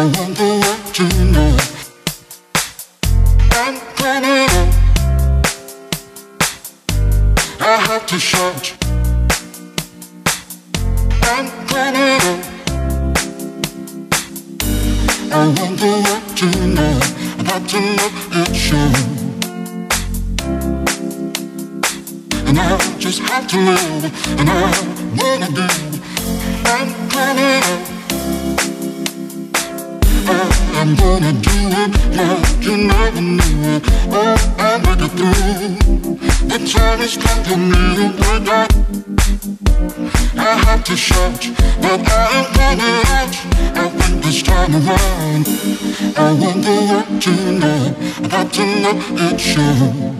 I to what you. know 是。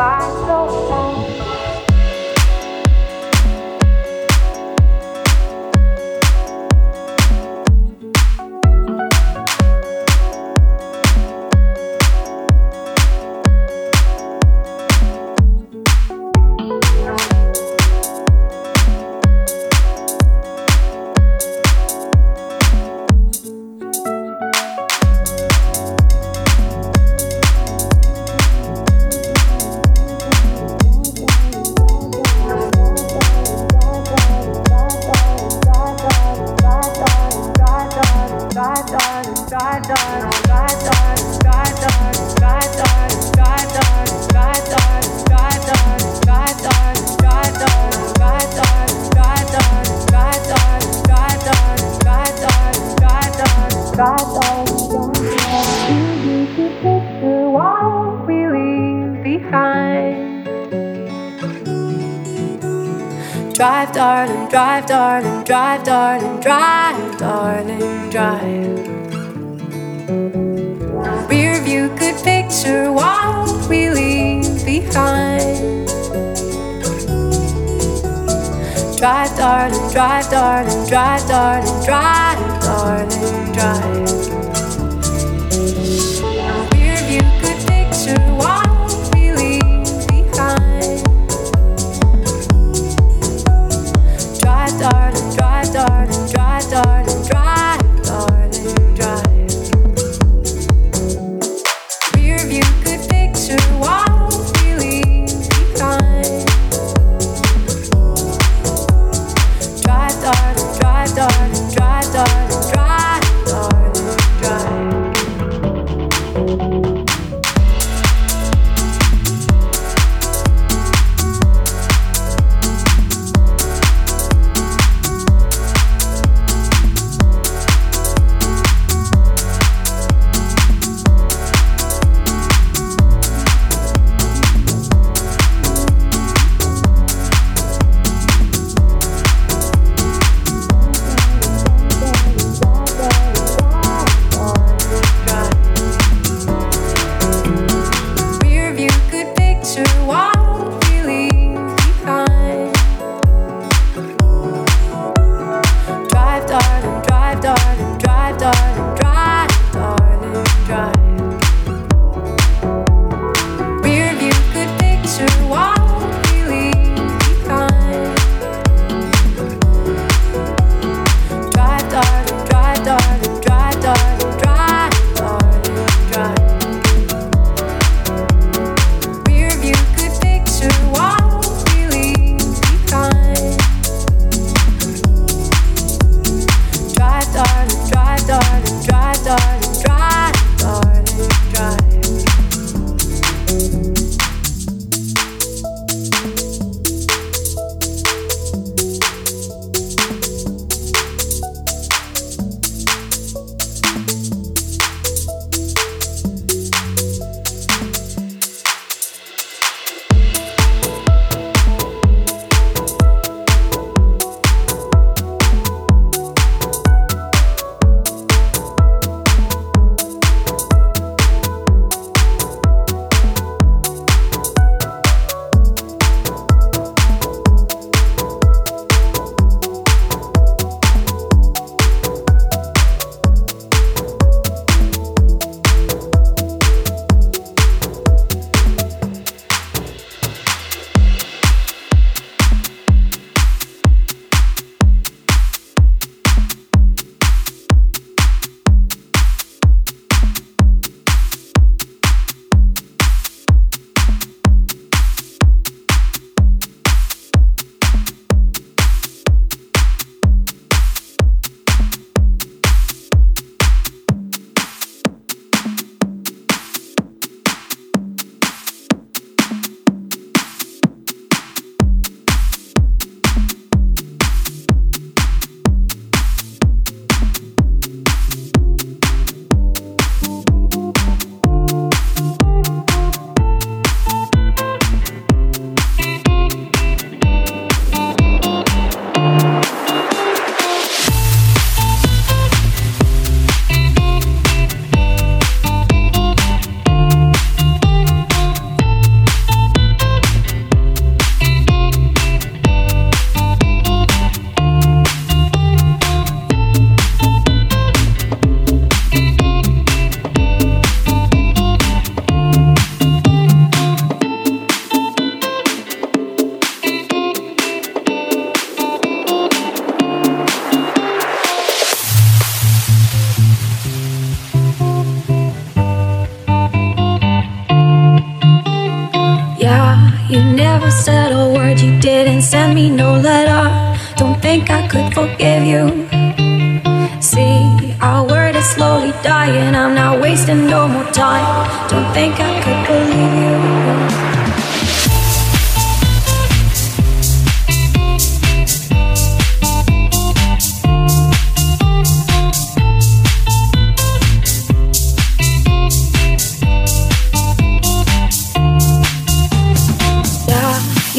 Darling,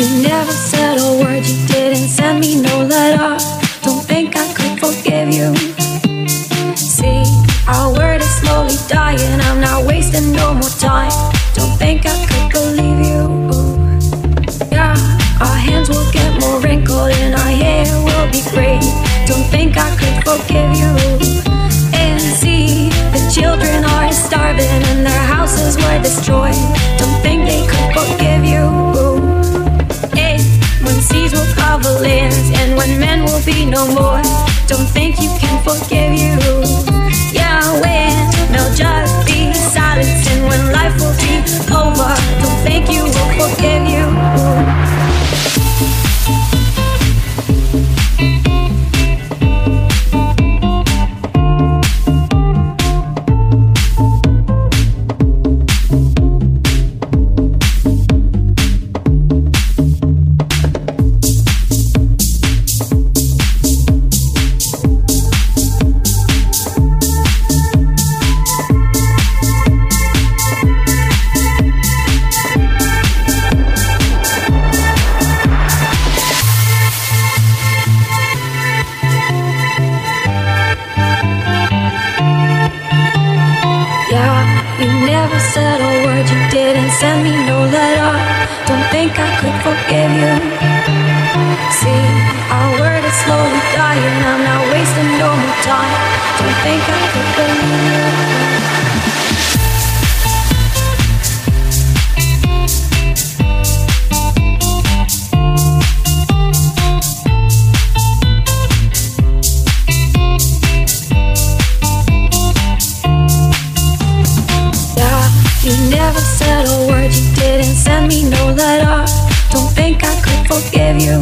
You never said a word, you didn't send me no letter. Don't think I could forgive you. See, our word is slowly dying, I'm not wasting no more time. Don't think I could believe you. Yeah, our hands will get more wrinkled and our hair will be gray. Don't think I could forgive you. And see, the children are starving and their houses were destroyed. no more. Don't think you can forgive you. we know that I don't think I could forgive you.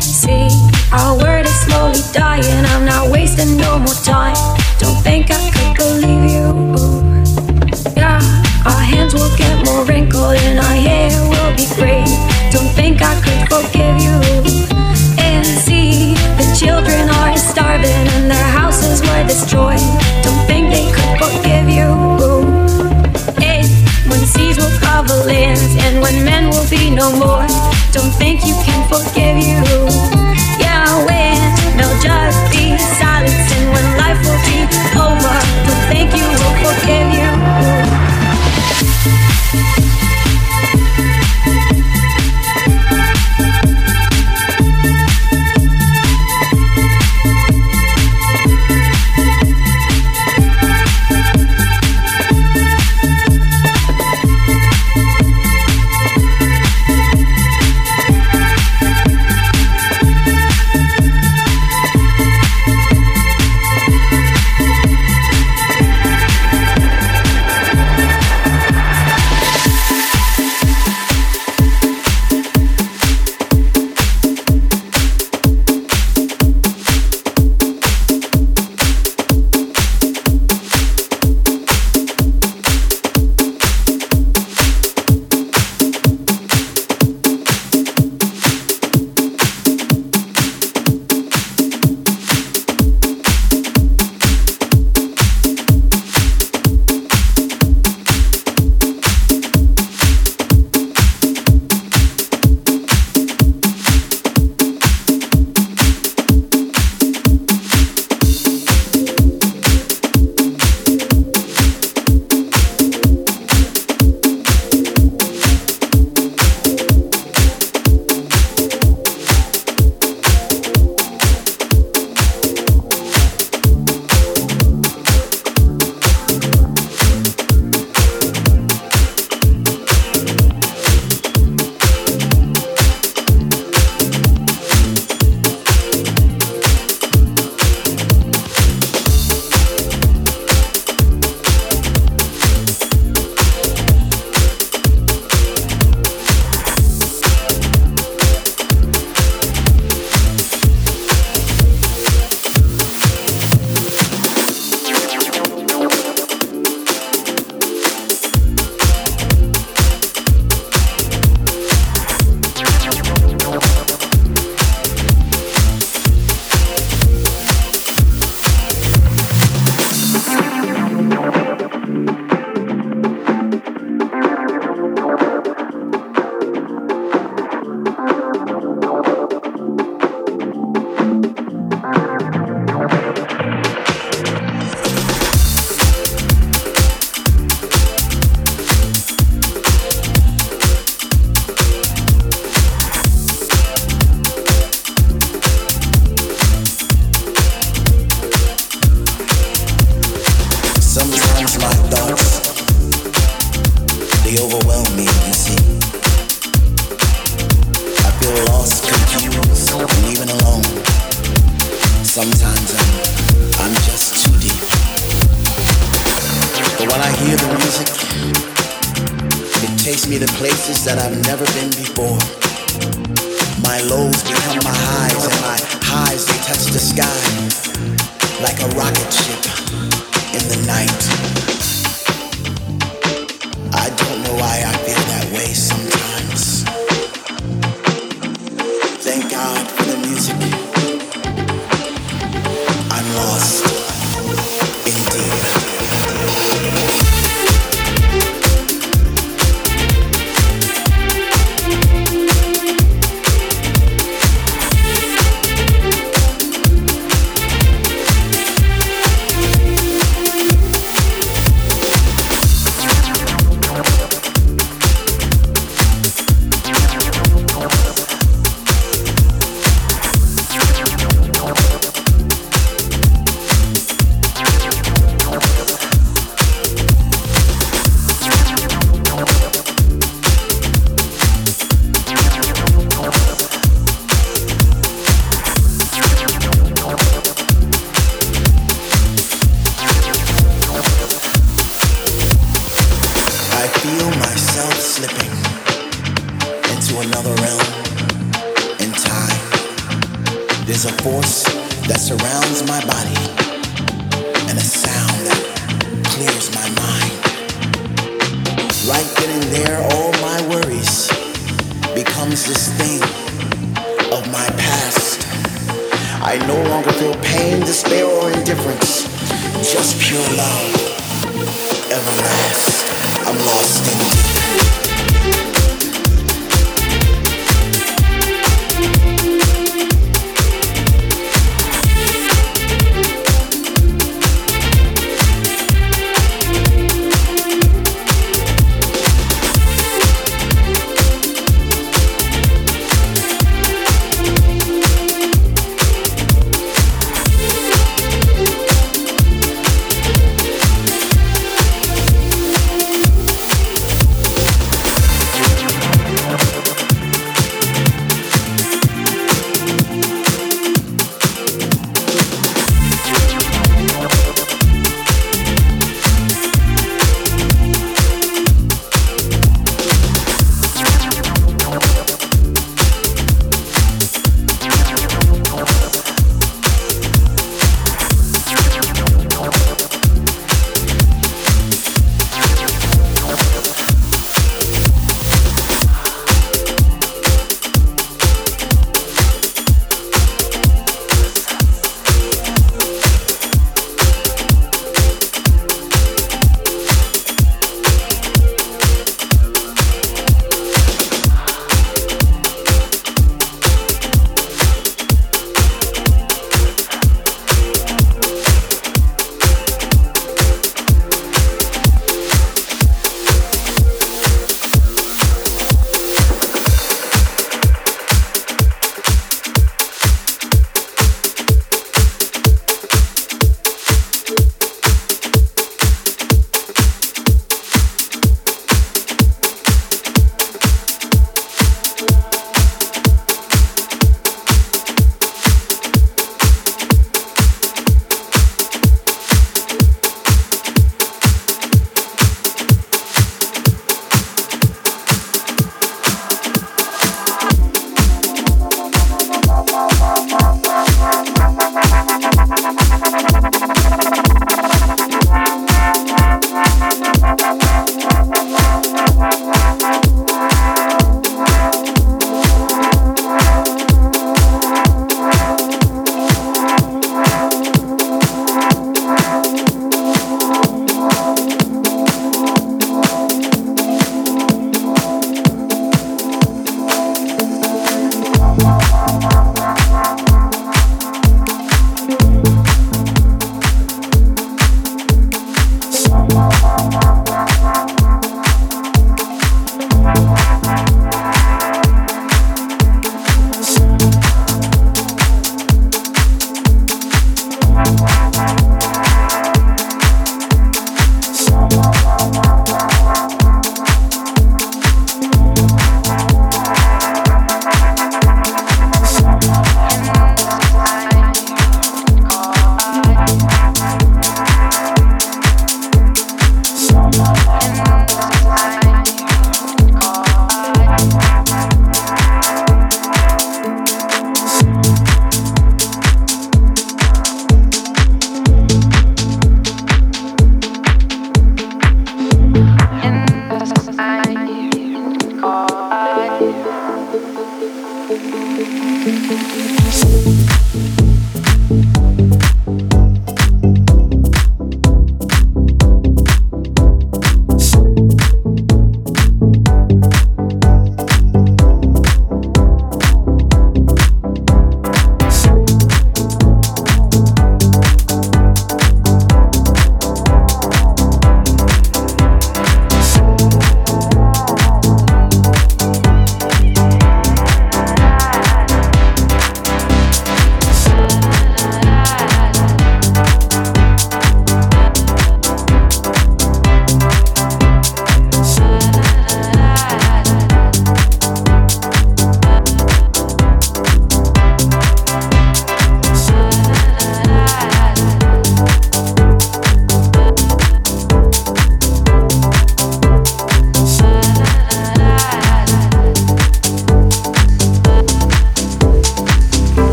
See, our word is slowly dying. I'm not wasting no more time. Don't think I could believe you. Yeah, our hands will get more wrinkled and our hair will be gray. Don't think I could forgive you. And see, the children are starving and their houses were destroyed. Don't think they could forgive you. Be no more. Don't think you can forgive you.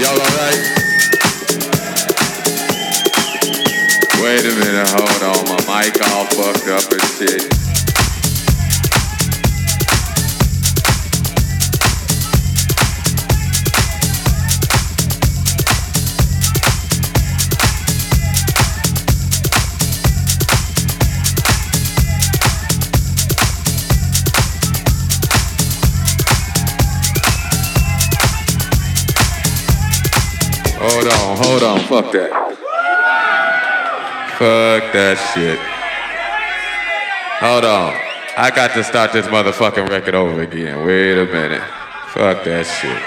Y'all alright? Wait a minute, hold on. My mic all fucked up and shit. On, hold on, fuck that. Fuck that shit. Hold on. I got to start this motherfucking record over again. Wait a minute. Fuck that shit.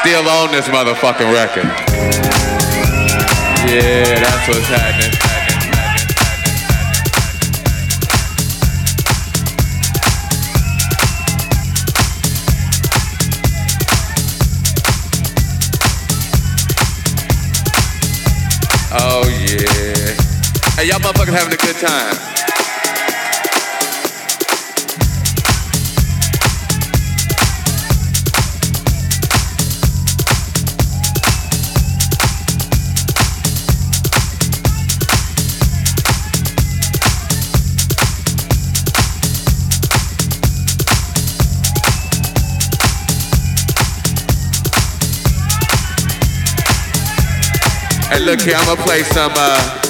Still on this motherfucking record. Yeah, that's what's happening. Hey, y'all motherfuckers having a good time. Hey, look here, I'm gonna play some, uh,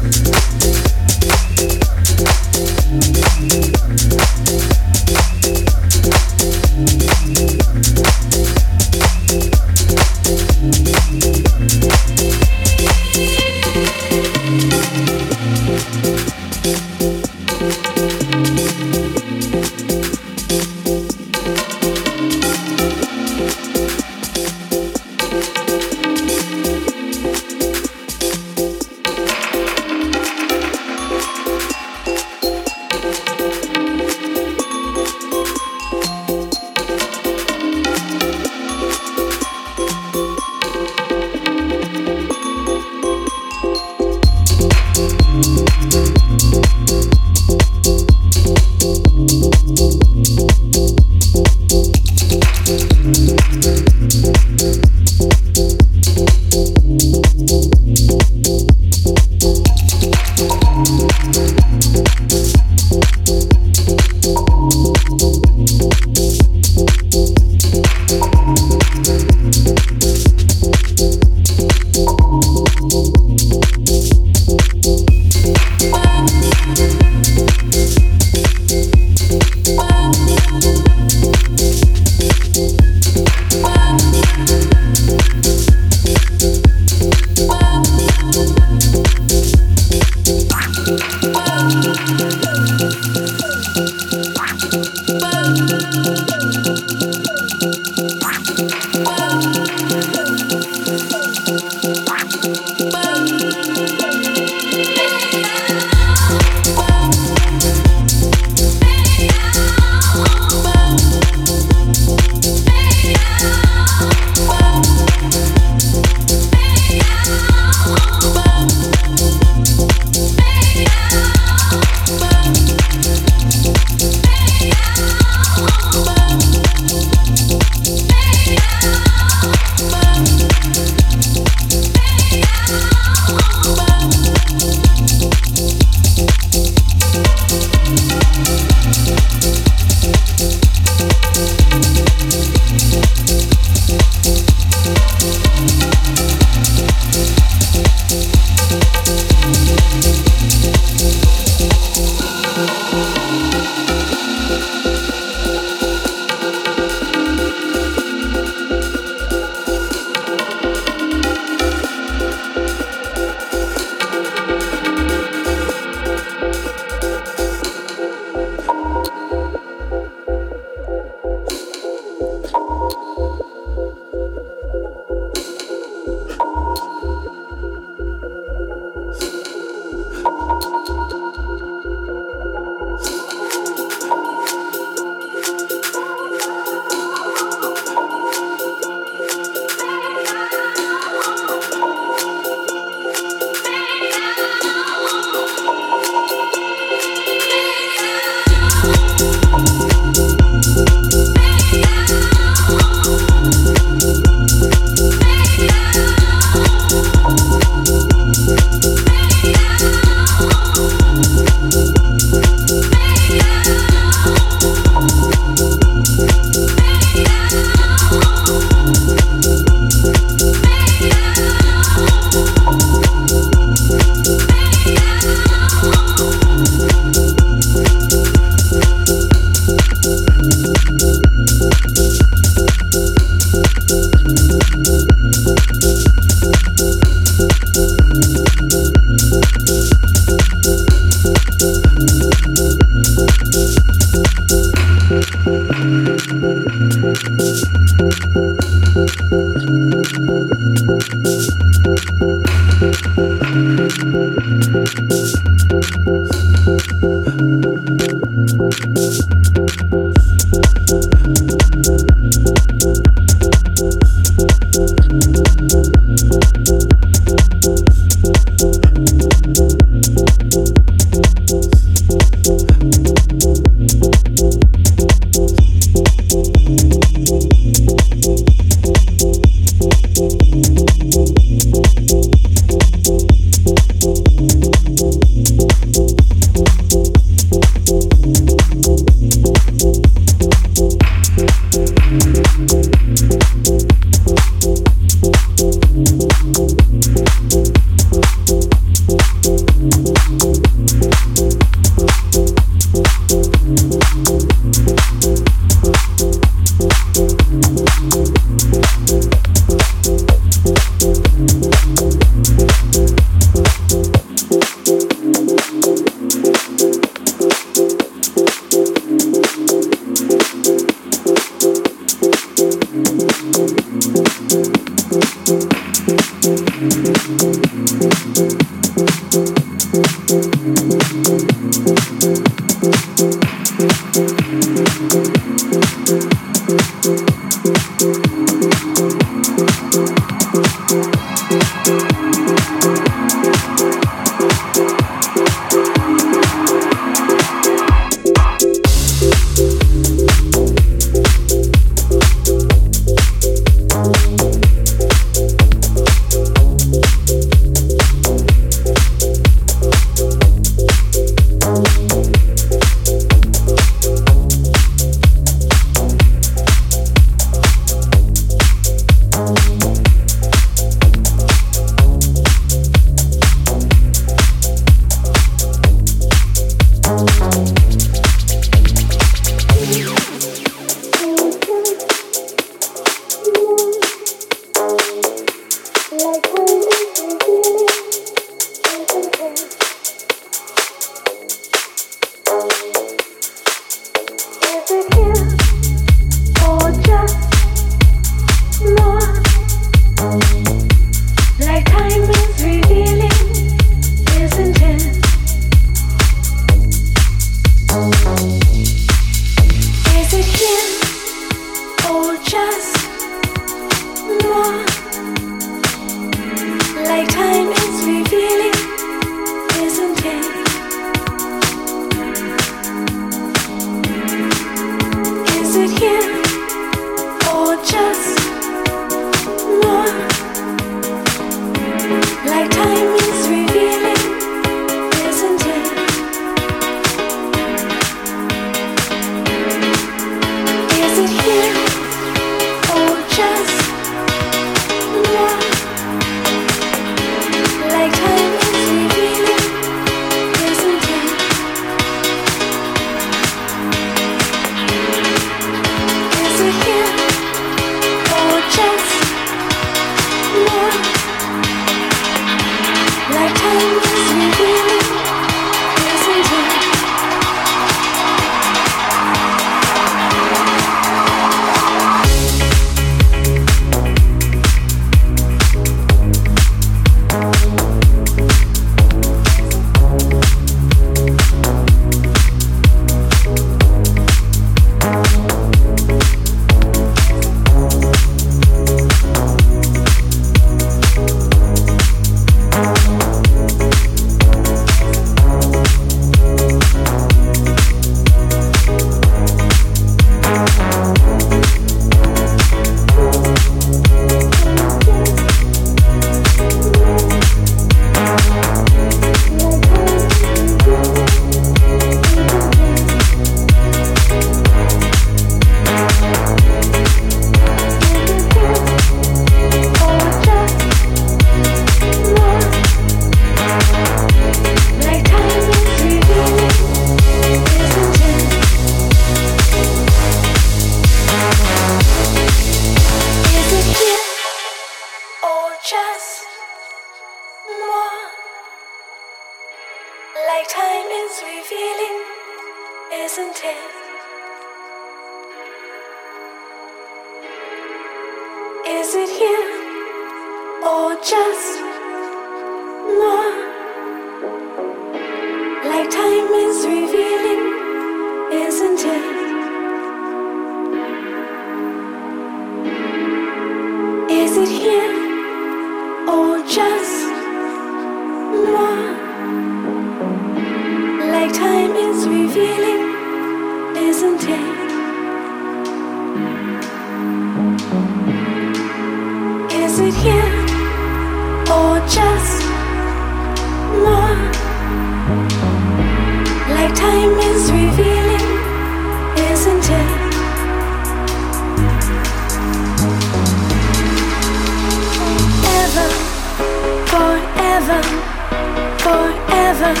forever,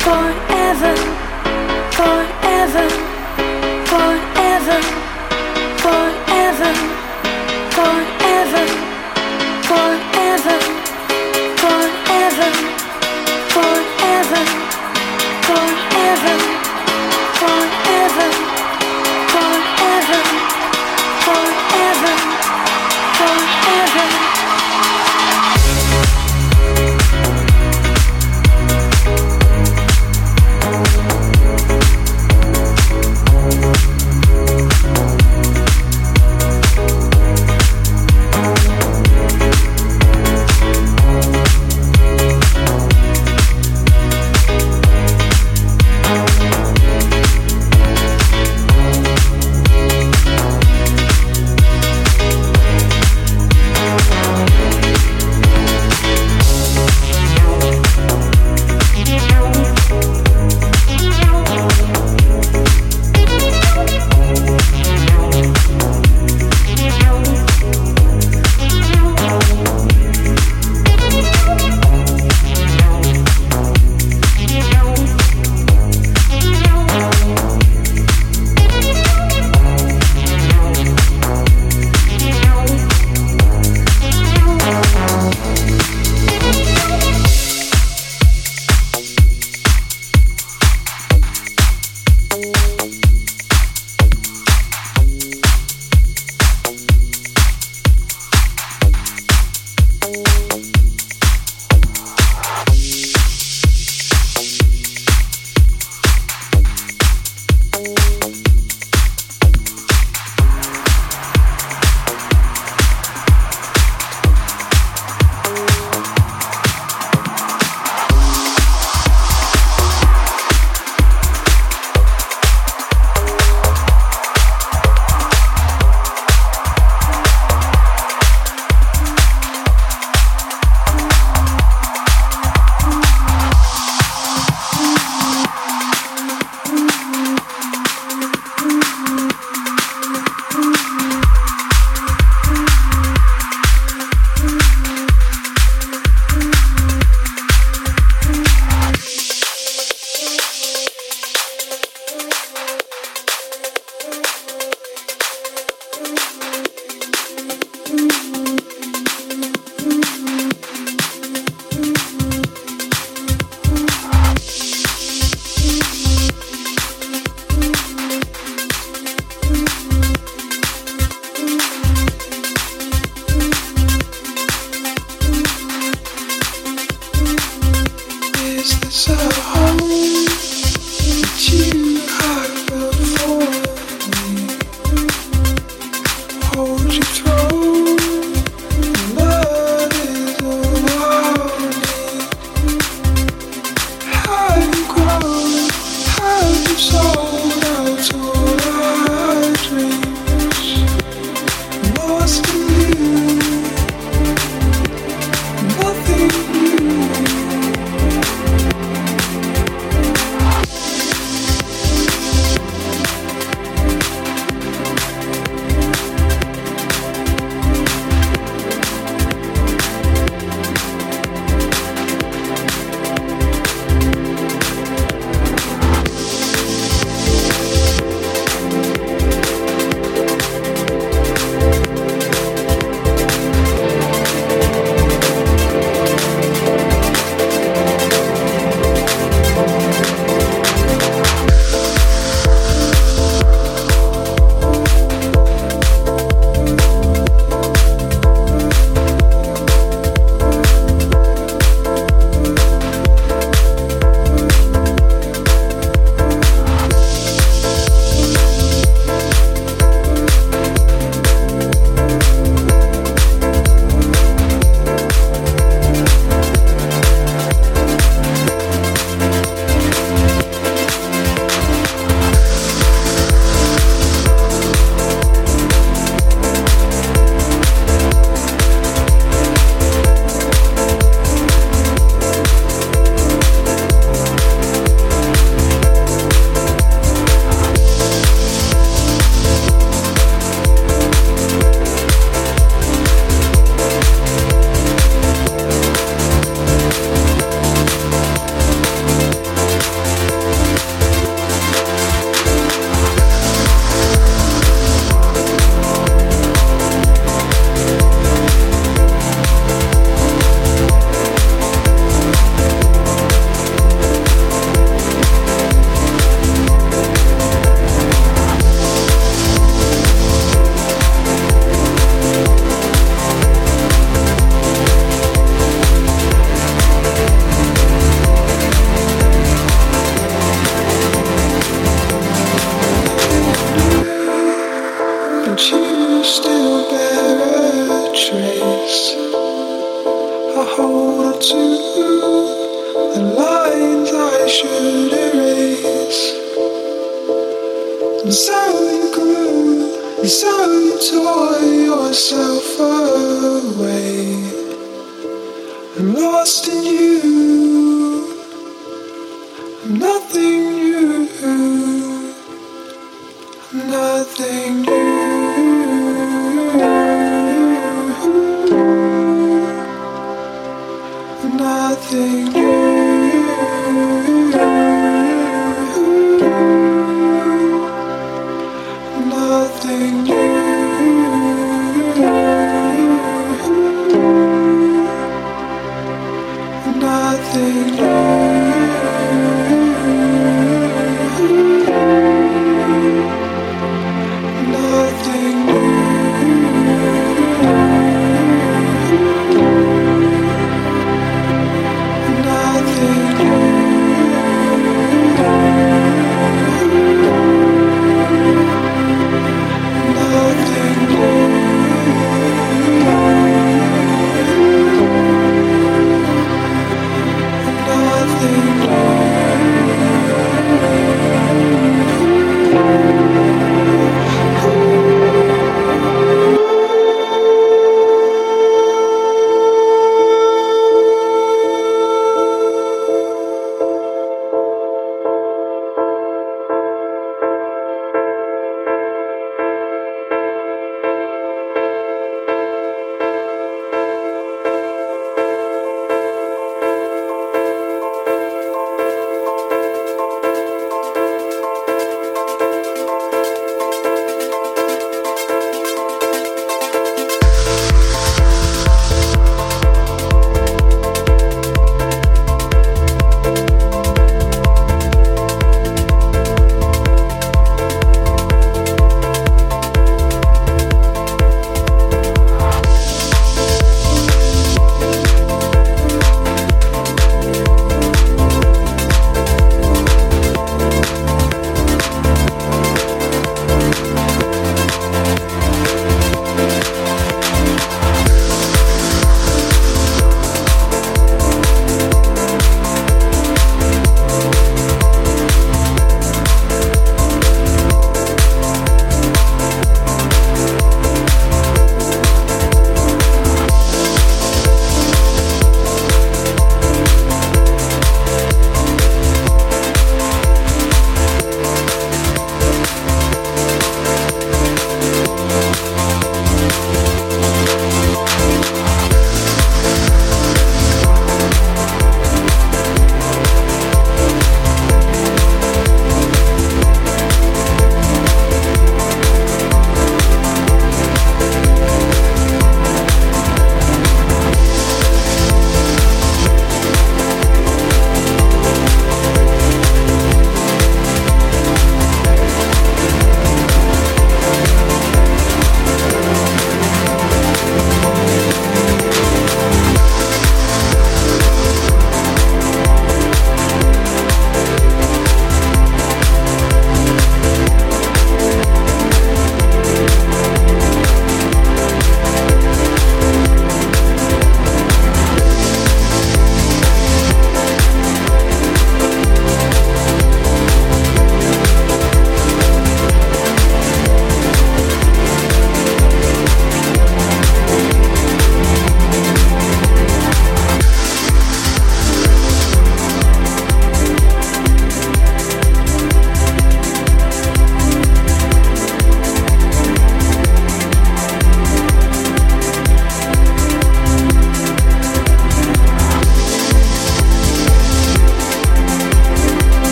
forever, forever, forever, forever, forever, forever, forever, forever, forever. nothing